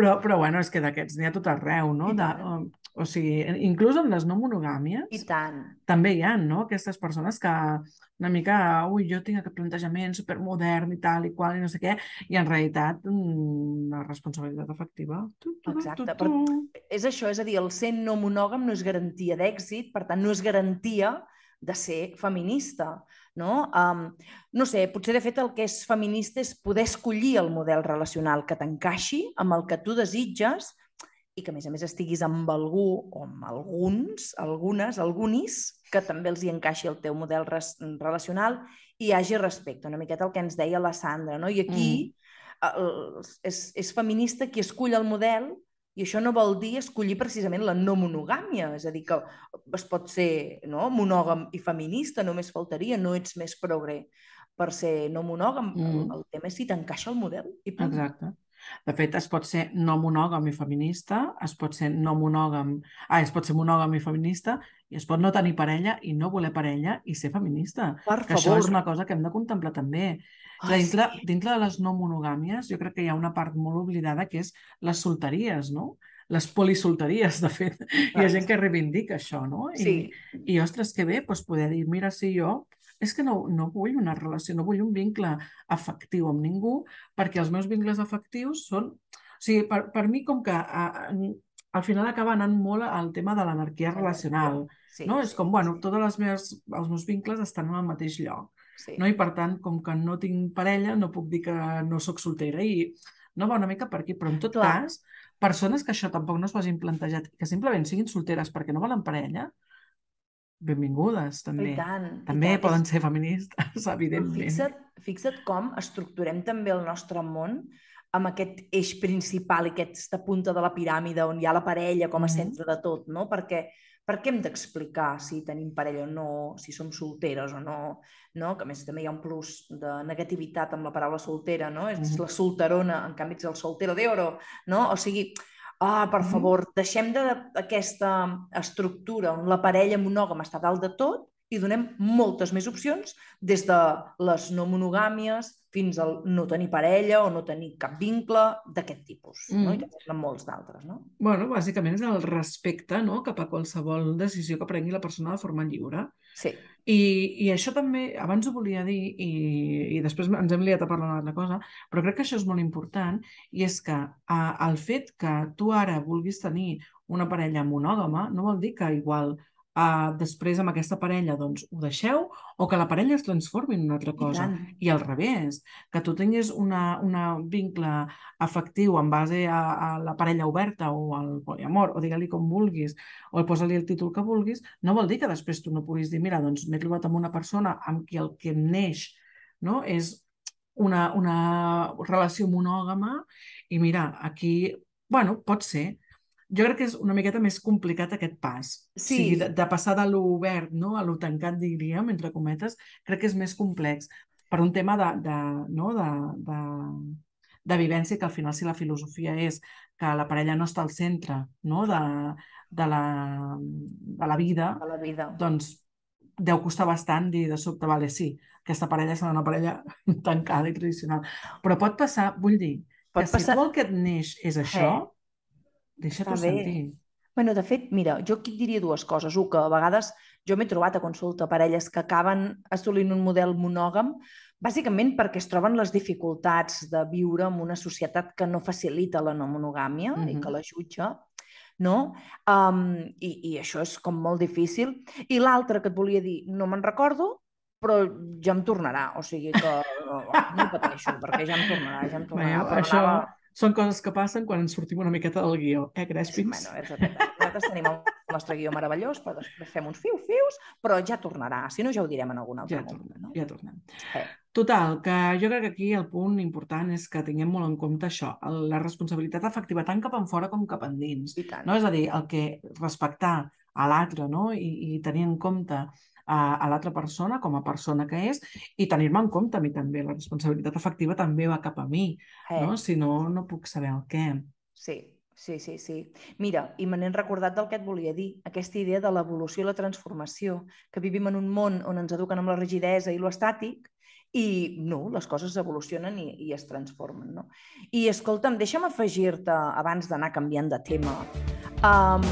Però, però bueno, és que d'aquests n'hi ha tot arreu, no? De, o, o sigui, inclús en les no monogàmies, I tant. també hi ha, no? Aquestes persones que una mica, ui, jo tinc aquest plantejament supermodern i tal i qual i no sé què, i en realitat mm, la responsabilitat afectiva... Tu, tu, Exacte, tu, tu. És això, és a dir, el ser no monògam no és garantia d'èxit, per tant, no és garantia de ser feminista, no? Um, no sé, potser de fet el que és feminista és poder escollir el model relacional que t'encaixi amb el que tu desitges i que a més a més estiguis amb algú o amb alguns, algunes, algunis, que també els hi encaixi el teu model res- relacional i hi hagi respecte, una miqueta el que ens deia la Sandra, no? I aquí el, és, és feminista qui escull el model i això no vol dir escollir precisament la no monogàmia, és a dir, que es pot ser no, monògam i feminista, només faltaria, no ets més progre per ser no monògam. Mm. El, el tema és si t'encaixa el model. I punt. Exacte. De fet, es pot ser no monògam i feminista, es pot ser no monògam... Ah, es pot ser monògam i feminista, i es pot no tenir parella i no voler parella i ser feminista. Per Que això favor. és una cosa que hem de contemplar també. Ai, dintre, sí. dintre de les no monogàmies, jo crec que hi ha una part molt oblidada que és les solteries, no? Les polisolteries, de fet. Hi ha gent que reivindica això, no? I, Sí, i ostres, que bé, doncs poder dir, mira, si jo és que no, no vull una relació, no vull un vincle afectiu amb ningú, perquè els meus vincles afectius són... O sigui, per, per mi com que a, a, al final acaba anant molt al tema de l'anarquia relacional, sí, no? És sí, com, bueno, sí, totes les meves, els meus vincles estan en el mateix lloc, sí. no? I per tant, com que no tinc parella, no puc dir que no sóc soltera i no va una mica per aquí, però en tot Clar. cas, persones que això tampoc no s'ho hagin plantejat, que simplement siguin solteres perquè no volen parella, benvingudes, també. I tant, i També tant. poden ser feministes, evidentment. Fixa't, fixa't com estructurem també el nostre món amb aquest eix principal i aquesta punta de la piràmide on hi ha la parella com a Mhm. centre de tot, no? Perquè per què hem d'explicar si tenim parella o no, si som solteres o no, no? Que a més també hi ha un plus de negativitat amb la paraula soltera, no? És Mhm. la solterona, en canvi ets el soltero d'oro, no? O sigui, Ah, per Mhm. favor, deixem d'aquesta estructura on la parella monògama està dalt de tot i donem moltes més opcions, des de les no monogàmies fins al no tenir parella o no tenir cap vincle d'aquest tipus. No? I Mm. en molts d'altres. No? Bueno, bàsicament és el respecte no? cap a qualsevol decisió que prengui la persona de forma lliure. Sí. I, I això també, abans ho volia dir, i, i després ens hem liat a parlar d'una altra cosa, però crec que això és molt important, i és que eh, el fet que tu ara vulguis tenir una parella monògama no vol dir que igual eh, després amb aquesta parella doncs, ho deixeu o que la parella es transformi en una altra I cosa. tant. I al revés, que tu tinguis una, una vincle afectiu en base a, a la parella oberta o al poliamor, o digue-li com vulguis, o posa-li el títol que vulguis, no vol dir que després tu no puguis dir, mira, doncs m'he trobat amb una persona amb qui el que em neix no, és una, una relació monògama i mira, aquí, bueno, pot ser. Jo crec que és una miqueta més complicat aquest pas. O Sí. sigui, de, de passar de lo obert no, a lo tancat, diríem, entre cometes, crec que és més complex per un tema de, de, no, de, de, de vivència, que al final si la filosofia és que la parella no està al centre no, de, de, la, de la vida, De la vida. doncs deu costar bastant dir de sobte, vale, sí, aquesta parella serà una parella tancada i tradicional. Però pot passar, vull dir, Pot que si passar- tu el que et neix és això, deixa-t'ho bé. sentir. Bueno, de fet, mira, jo aquí diria dues coses. Un, que a vegades jo m'he trobat a consulta parelles que acaben assolint un model monògam bàsicament perquè es troben les dificultats de viure en una societat que no facilita la no monogàmia i Mhm. que la jutja, no? Um, i, I això és com molt difícil. I l'altre que et volia dir, no me'n recordo, però ja em tornarà. O sigui que no, pateixo, perquè ja em tornarà, ja em tornarà. Bueno, però això anava- són coses que passen quan ens sortim una miqueta del guió, eh, Sí, Crespins? bueno, és el que té. Nosaltres tenim el nostre guió meravellós, però després fem uns fiu-fius, però ja tornarà. Si no, ja ho direm en algun altre Ja moment. tornem, No? ja tornem. Eh. Total, que jo crec que aquí el punt important és que tinguem molt en compte això, la responsabilitat afectiva tant cap enfora com cap endins. No? És a dir, el que respectar a l'altre no? I, i tenir en compte a, a l'altra persona com a persona que és i tenir-me en compte a mi també. La responsabilitat afectiva també va cap a mi, Eh, no? si no, no puc saber el què. Sí, sí, sí, sí. Mira, i me n'he recordat del que et volia dir, aquesta idea de l'evolució i la transformació, que vivim en un món on ens eduquen amb la rigidesa i lo estàtic, i no, les coses evolucionen i, i es transformen, no? I escolta'm, deixa'm afegir-te, abans d'anar canviant de tema, um,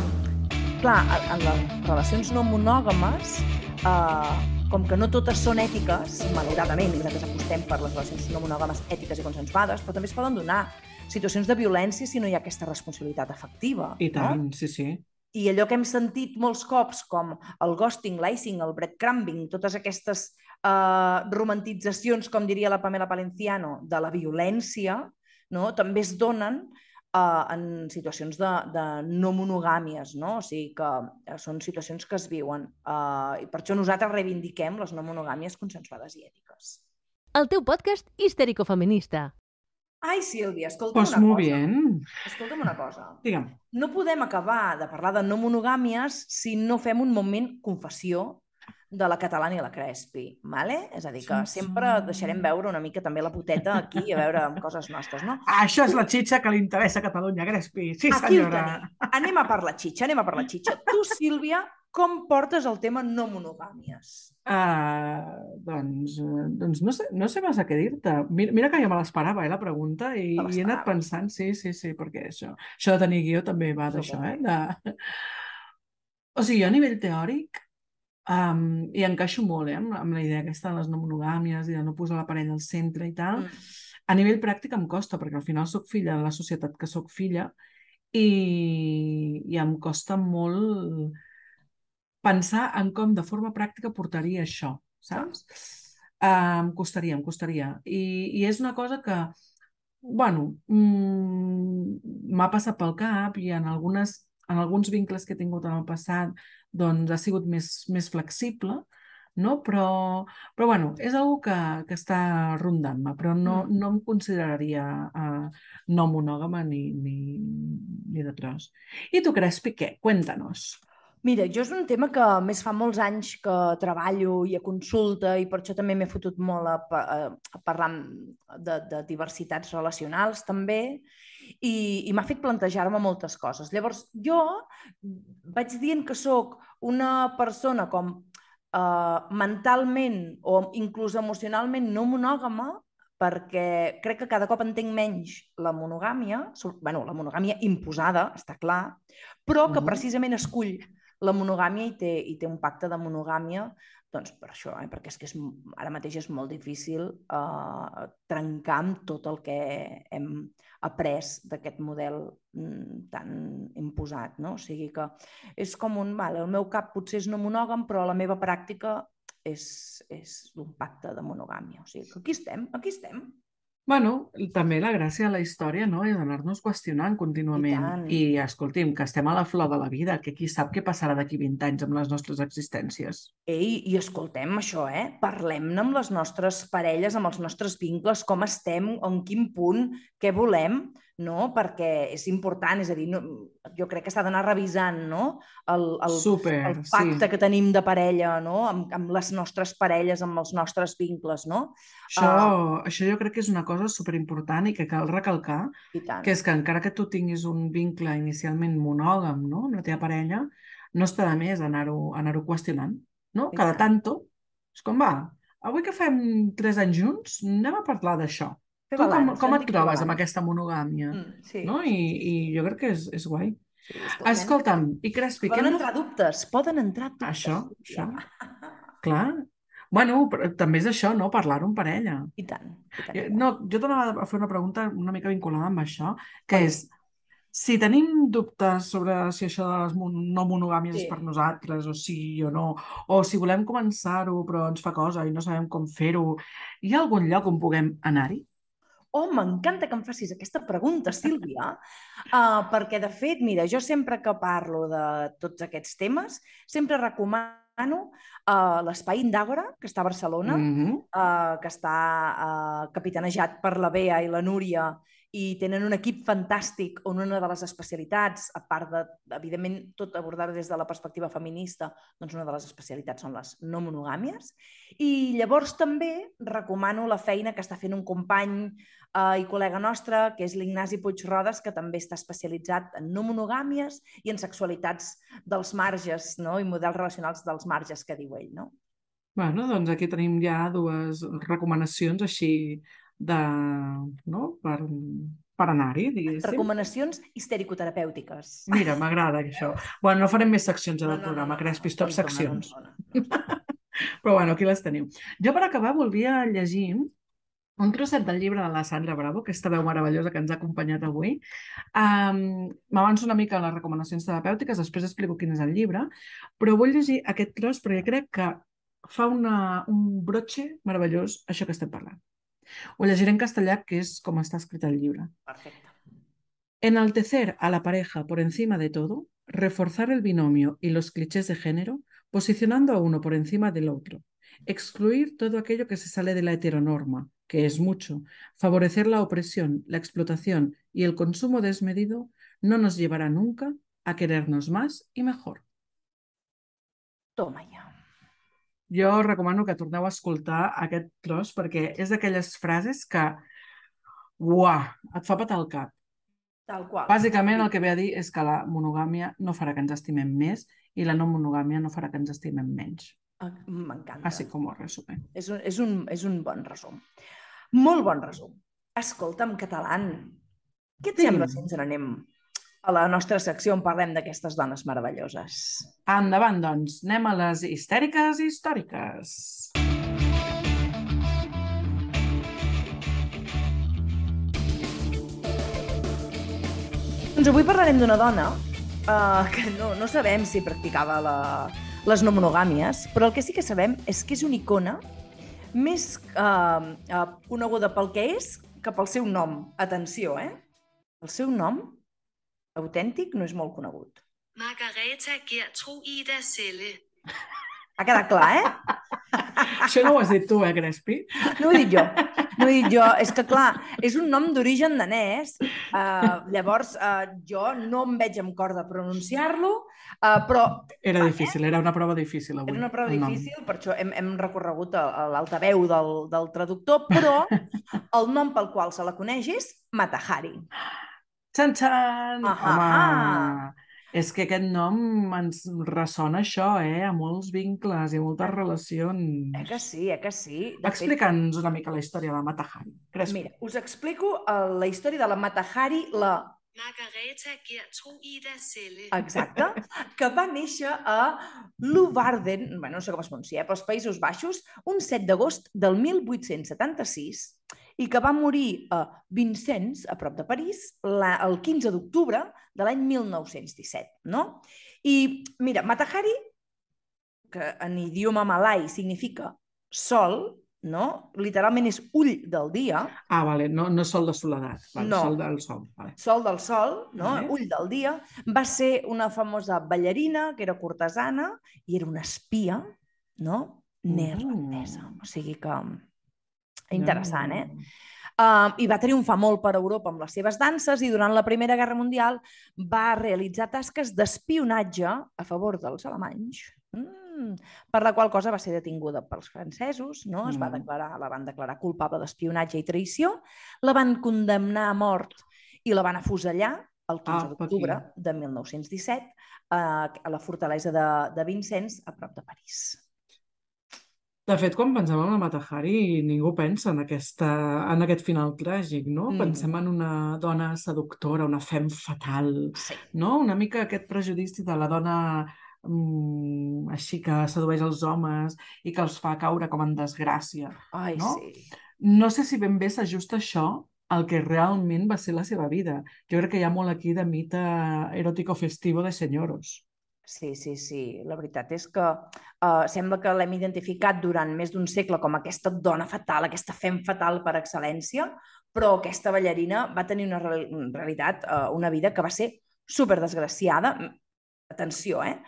clar, en les relacions no monògames, uh, com que no totes són ètiques, malauradament, i nosaltres apostem per les relacions no monògames ètiques i consensuades, però també es poden donar situacions de violència si no hi ha aquesta responsabilitat afectiva. I No? tant, sí, sí. I allò que hem sentit molts cops, com el ghosting, l'icing, el breadcrumbing, totes aquestes uh, romantitzacions, com diria la Pamela Palenciano, de la violència, no? també es donen uh, en situacions de, de no monogàmies, no? o sigui que uh, són situacions que es viuen. Uh, I per això nosaltres reivindiquem les no monogàmies consensuades i ètiques. El teu podcast histèrico-feminista. Ai, Sílvia, escolta'm Pues una muy cosa. bien. Escolta'm una cosa. Digue'm. No podem acabar de parlar de no monogàmies si no fem un moment confessió de la catalana i la Crespi, ¿vale? És a dir, que Sí, sempre sí. deixarem veure una mica també la puteta aquí a veure amb coses nostres, no? Això és la xitxa que li interessa a Catalunya, Grespi. Sí, Aquí senyora. Anem a per la xitxa, anem a per la xitxa. Tu, Sílvia, com portes el tema no monogàmies? Uh, doncs, doncs no, sé, no sé massa què dir-te. Mira, mira que ja me l'esperava, eh, la pregunta, i, i he anat pensant, sí, sí, sí, perquè això, això de tenir guió també va Això d'això, eh? De... O sigui, jo a nivell teòric um, hi encaixo molt, eh, amb, amb la idea aquesta de les no monogàmies i de no posar la parella al centre i tal. Mm. A nivell pràctic em costa, perquè al final sóc filla de la societat que sóc filla i, i em costa molt pensar en com de forma pràctica portaria això, saps? Uh, em costaria, em costaria. I, I és una cosa que, bueno, mm, m'ha passat pel cap i en, algunes, en alguns vincles que he tingut en el passat doncs ha sigut més, més flexible, no? Però, però bueno, és algo que, que està rondant-me, però no, Mm. no em consideraria uh, no monògama ni, ni, ni de tros. I tu, Crespi, què? Cuéntanos. Mira, jo és un tema que més fa molts anys que treballo i a consulta i per això també m'he fotut molt a, a, a parlar de, de diversitats relacionals també i, i m'ha fet plantejar-me moltes coses. Llavors, jo vaig dient que sóc una persona com eh, mentalment o inclús emocionalment no monògama perquè crec que cada cop entenc menys la monogàmia, bueno, la monogàmia imposada, està clar, però que precisament escull la monogàmia i té, i té un pacte de monogàmia doncs per això, eh? perquè és que és, ara mateix és molt difícil eh, trencar amb tot el que hem après d'aquest model mm, tan imposat. No? O sigui que és com un... Vale, el meu cap potser és no monògam, però la meva pràctica és, és un pacte de monogàmia. O sigui que aquí estem, aquí estem. Bueno, també la gràcia de la història, no?, és anar-nos qüestionant contínuament. I, I, escolti'm, que estem a la flor de la vida, que qui sap què passarà d'aquí 20 anys amb les nostres existències. Ei, i escoltem això, eh? Parlem-ne amb les nostres parelles, amb els nostres vincles, com estem, en quin punt, què volem, no? perquè és important, és a dir, no, jo crec que s'ha d'anar revisant no? el, el, Super, el pacte sí. que tenim de parella, no? amb, amb les nostres parelles, amb els nostres vincles. No? Això, uh, això jo crec que és una cosa superimportant i que cal recalcar, que és que encara que tu tinguis un vincle inicialment monògam no? amb la teva parella, no està de més anar-ho anar, qüestionant. No? Cada tant. tanto, és com va, avui que fem tres anys junts, anem a parlar d'això. Fer Tu com, balanç, com et trobes amb aquesta monogàmia? Mm, sí, No? I, I jo crec que és, és guai. sí, escoltem. Escolta'm, i Crespi, Poden hem entrar dubtes, poden entrar dubtes. Això, Ja. Clar. Bueno, però també és això, no? Parlar-ho en parella. I tant. I tant. No, jo t'anava a fer una pregunta una mica vinculada amb això, que Vale. és, si tenim dubtes sobre si això de les mon- no monogàmies Sí. és per nosaltres, o sí o no, o si volem començar-ho però ens fa cosa i no sabem com fer-ho, hi ha algun lloc on puguem anar-hi? Oh, m'encanta que em facis aquesta pregunta, Sílvia, uh, perquè, de fet, mira, jo sempre que parlo de tots aquests temes, sempre recomano uh, l'Espai Indàgora, que està a Barcelona, Mhm. uh, que està uh, capitanejat per la Bea i la Núria, i tenen un equip fantàstic on una de les especialitats, a part de, evidentment, tot abordar des de la perspectiva feminista, doncs una de les especialitats són les no monogàmies. I llavors també recomano la feina que està fent un company eh, i col·lega nostre, que és l'Ignasi Puigrodes, que també està especialitzat en no monogàmies i en sexualitats dels marges no? i models relacionals dels marges, que diu ell. No? Bueno, doncs aquí tenim ja dues recomanacions així de, no? per, per anar-hi, diguéssim. Recomanacions histericoterapèutiques. Mira, m'agrada això. Bueno, no farem més seccions No, del no, no, programa, no, Crespis, no, tot no ens dona, seccions. no ens dona. Però bueno, aquí les teniu. Jo per acabar volia llegir un trosset del llibre de la Sandra Bravo, aquesta veu meravellosa que ens ha acompanyat avui. Um, M'avanço una mica a les recomanacions terapèutiques, després explico quin és el llibre, però vull llegir aquest tros perquè crec que fa una, un broche meravellós això que estem parlant. Ho llegiré en castellà, que és com està escrit el llibre. Perfecte. Enaltecer a la pareja por encima de todo, reforzar el binomio y los clichés de género, posicionando a uno por encima del otro, excluir todo aquello que se sale de la heteronorma, que es mucho, favorecer la opresión, la explotación y el consumo desmedido, no nos llevará nunca a querernos más y mejor. Toma ja. Jo recomano que torneu a escoltar aquest tros perquè és d'aquelles frases que, uah, et fa patar el cap. Tal qual. Bàsicament el que ve a dir és que la monogàmia no farà que ens estimem més i la no monogàmia no farà que ens estimem menys. Ah, M'encanta. Així com ho resumé. És un, és, un, és un bon resum. Molt bon resum. Escolta, en català, què et Digue'm. sembla si ens n'anem a la nostra secció on parlem d'aquestes dones meravelloses? Endavant, doncs, anem a les histèriques històriques. Doncs avui parlarem d'una dona uh, que no, no sabem si practicava la, les no monogàmies, però el que sí que sabem és que és una icona més uh, uh, coneguda pel que és que pel seu nom. Atenció, eh? El seu nom autèntic no és molt conegut. Margareta Gertrud Ida Selle. Ha quedat clar, eh? Això no ho has dit tu, eh, Crespi? No ho he dit jo. No ho he dit jo. És que, clar, és un nom d'origen danès. Uh, llavors, uh, jo no em veig amb cor de pronunciar-lo, uh, però Era difícil, era una prova difícil avui. Era una prova difícil, per això hem, hem recorregut a, a l'altaveu del, del traductor, però el nom pel qual se la coneix és Matahari. Xan-xan! Ahà. Home, és que aquest nom ens ressona això, eh? A molts vincles i a moltes relacions. Eh que sí, eh que sí. Fet, Explica'ns una mica la història de la Mata Hari. Crespi. Mira, us explico eh, la història de la Mata Hari, la Margareta Gertrud Ida Selle. exacte, que va néixer a Luvarden, bueno, no sé com es pronuncia, eh, pels Països Baixos, un 7 d'agost del 1876 i que va morir a Vincennes, a prop de París, la, el 15 d'octubre de l'any 1917. No? I mira, Matahari, que en idioma malai significa sol, no? literalment és ull del dia, Ah, vale, no, no sol de soledat, vale, No. sol del sol. Vale. sol del sol, no? Vale. ull del dia, va ser una famosa ballarina que era cortesana i era una espia no? neerlandesa. Mm. O sigui que interessant, eh? Uh, I va triomfar molt per Europa amb les seves danses i durant la Primera Guerra Mundial va realitzar tasques d'espionatge a favor dels alemanys, mm, per la qual cosa va ser detinguda pels francesos, no? es va Mm. declarar, la van declarar culpable d'espionatge i traïció, la van condemnar a mort i la van afusellar el 15 Apa, d'octubre de 1917 a, a la fortalesa de, de Vincennes, a prop de París. De fet, quan pensem en la Mata Hari, ningú pensa en, aquesta, en aquest final tràgic, no? Mm. Pensem en una dona seductora, una femme fatal, Sí. no? Una mica aquest prejudici de la dona mm, així que sedueix els homes i que els fa caure com en desgràcia. Ai, No? sí. No sé si ben bé s'ajusta això al que realment va ser la seva vida. Jo crec que hi ha molt aquí de mite eròtico festivo de senyoros. Sí, sí, sí. La veritat és que uh, sembla que l'hem identificat durant més d'un segle com aquesta dona fatal, aquesta fem fatal per excel·lència, però aquesta ballarina va tenir una real- realitat, uh, una vida que va ser super desgraciada. Atenció, eh?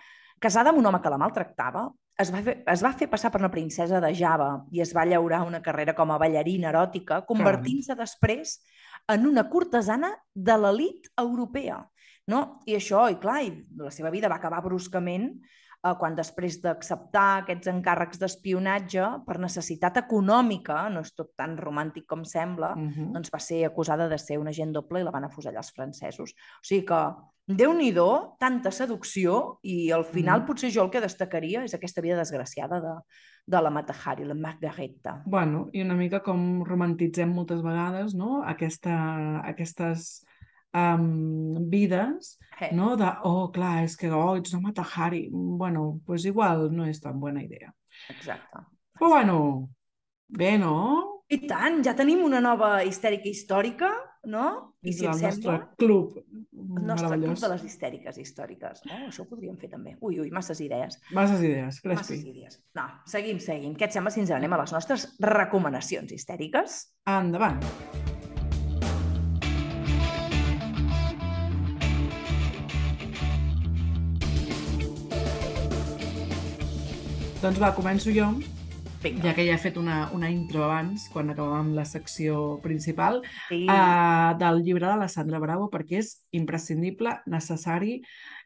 Casada amb un home que la maltractava, es va, fer, es va fer passar per una princesa de Java i es va llaurar una carrera com a ballarina eròtica, convertint-se després en una cortesana de l'elit europea. No? I això, i clar, i la seva vida va acabar bruscament eh, quan després d'acceptar aquests encàrrecs d'espionatge per necessitat econòmica, no és tot tan romàntic com sembla, Mhm. doncs va ser acusada de ser un agent doble i la van afusellar els francesos. O sigui que, déu nhi tanta seducció, i al final Mhm. potser jo el que destacaria és aquesta vida desgraciada de, de la Matahari, la Margareta. Bueno, i una mica com romantitzem moltes vegades, no? Aquesta, aquestes um, vides, Eh. no? De, oh, clar, és que, oh, ets una Mata Hari. Bueno, pues igual no és tan bona idea. Exacte. Però bueno, bé, no? I tant, ja tenim una nova histèrica històrica, no? I si el sembla, nostre club el nostre club de les histèriques històriques. Oh, això ho podríem fer també. Ui, ui, masses idees. Masses idees, Masses Crespi. idees. No, seguim, seguim. Què et sembla si ens anem a les nostres recomanacions histèriques? Endavant. Doncs va, començo jo, Vinga. ja que ja he fet una, una intro abans, quan acabàvem la secció principal, Sí. uh, del llibre de la Sandra Bravo, perquè és imprescindible, necessari,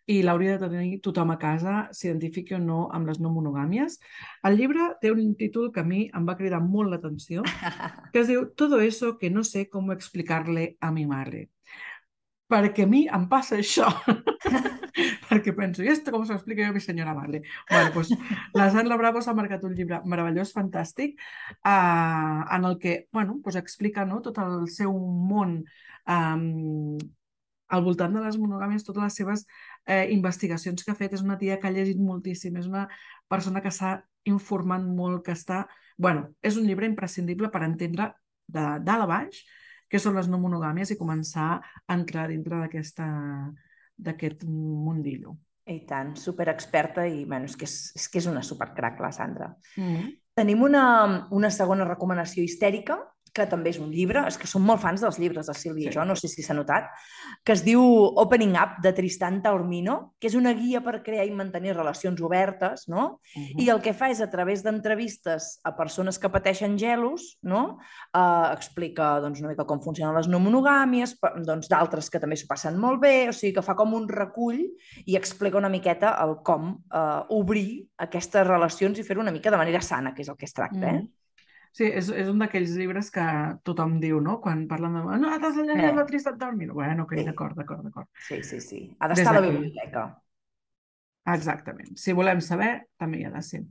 i l'hauria de tenir tothom a casa, s'identifiqui o no amb les no monogàmies. El llibre té un títol que a mi em va cridar molt l'atenció, que es diu Todo eso que no sé cómo explicarle a mi madre. Perquè a mi em passa això. perquè penso, i esto com s'ho explica jo a mi senyora madre? Bueno, pues, la Sandra Bravo s'ha marcat un llibre meravellós, fantàstic, eh, en el que bueno, pues explica no, tot el seu món eh, al voltant de les monogàmies, totes les seves eh, investigacions que ha fet. És una tia que ha llegit moltíssim, és una persona que s'ha informat molt, que està... bueno, és un llibre imprescindible per entendre de dalt a baix què són les no monogàmies i començar a entrar dintre d'aquest mundillo. I tant, superexperta i bueno, és, que és, és que és una supercrac, la Sandra. Mm -hmm. Tenim una, una segona recomanació histèrica, que també és un llibre, és que som molt fans dels llibres de Sílvia Sí. i jo, no sé si s'ha notat, que es diu Opening Up, de Tristan Taormino, que és una guia per crear i mantenir relacions obertes, no? I el que fa és, a través d'entrevistes a persones que pateixen gelos, no? Uh, explica doncs, una mica com funcionen les no monogàmies, doncs, d'altres que també s'ho passen molt bé, o sigui que fa com un recull i explica una miqueta el com uh, obrir aquestes relacions i fer-ho una mica de manera sana, que és el que es tracta. Eh? Sí, és, és un d'aquells llibres que tothom diu, no? Quan parlen de... No, t'has llegit Eh. la Trista Dormir. Bueno, ok, Sí. d'acord, d'acord, d'acord. Sí, sí, sí. Ha Des d'estar a la biblioteca. Exactament. Si volem saber, també hi ha de ser.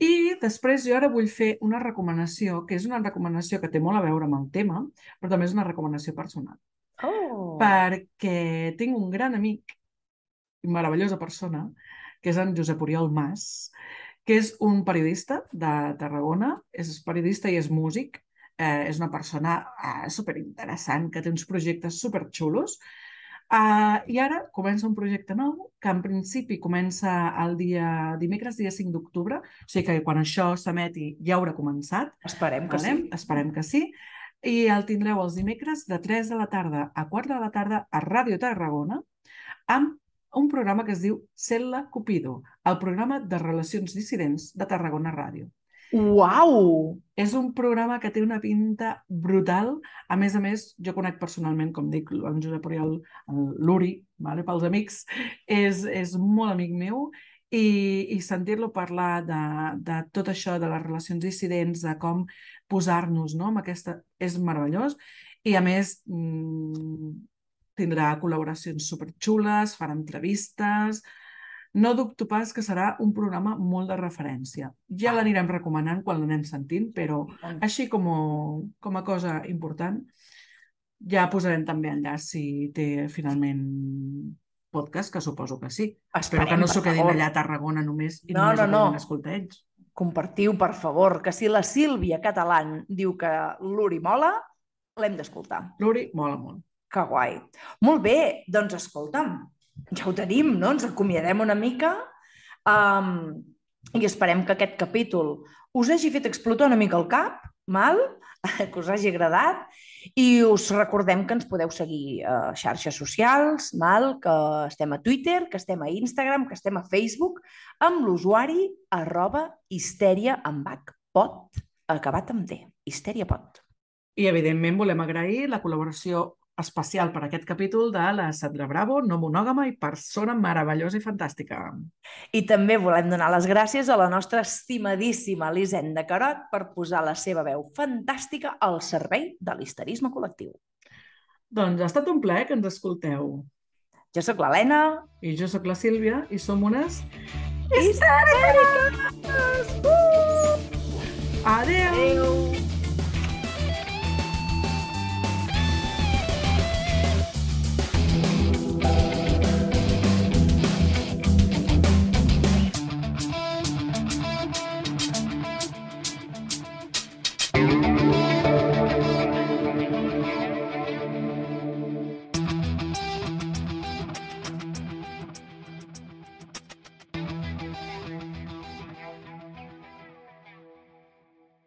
I després jo ara vull fer una recomanació, que és una recomanació que té molt a veure amb el tema, però també és una recomanació personal. Oh! Perquè tinc un gran amic, i meravellosa persona, que és en Josep Oriol Mas, que és un periodista de Tarragona, és periodista i és músic, eh, és una persona eh, superinteressant, que té uns projectes superxulos, Uh, I ara comença un projecte nou que en principi comença el dia dimecres, dia 5 d'octubre, o sigui que quan això s'emeti ja haurà començat, Esperem que vale? sí. esperem que sí, i el tindreu els dimecres de 3 de la tarda a 4 de la tarda a Ràdio Tarragona amb un programa que es diu Cel·la Cupido, el programa de relacions dissidents de Tarragona Ràdio. Uau! És un programa que té una pinta brutal. A més a més, jo conec personalment, com dic, en Josep Oriol, Luri, vale? pels amics, és, és molt amic meu i, i sentir-lo parlar de, de tot això, de les relacions dissidents, de com posar-nos no? amb aquesta... és meravellós. I a més, mmm, tindrà col·laboracions superxules, farà entrevistes... No dubto pas que serà un programa molt de referència. Ja l'anirem recomanant quan l'anem sentint, però així com, com a cosa important, ja posarem també enllaç si té finalment podcast, que suposo que sí. Espero que no s'ho quedin allà a Tarragona només i No, només no, no. escoltar ells. Compartiu, per favor, que si la Sílvia Catalán diu que l'Uri mola, l'hem d'escoltar. Luri, mola molt. Que guai. Molt bé, doncs escolta'm, ja ho tenim, no? Ens acomiadem una mica um, i esperem que aquest capítol us hagi fet explotar una mica el cap, mal? que us hagi agradat i us recordem que ens podeu seguir a xarxes socials, mal? que estem a Twitter, que estem a Instagram, que estem a Facebook, amb l'usuari arroba histèria amb H, pot, acabat amb D, histèria pot. I, evidentment, volem agrair la col·laboració especial per aquest capítol de la Sandra Bravo, no monògama i persona meravellosa i fantàstica. I també volem donar les gràcies a la nostra estimadíssima Elisenda Carot per posar la seva veu fantàstica al servei de l'histerisme col·lectiu. Doncs ha estat un plaer que ens escolteu. Jo sóc l'Helena. I jo sóc la Sílvia i som unes... Histèriques! Uh! Adeu! Adéu!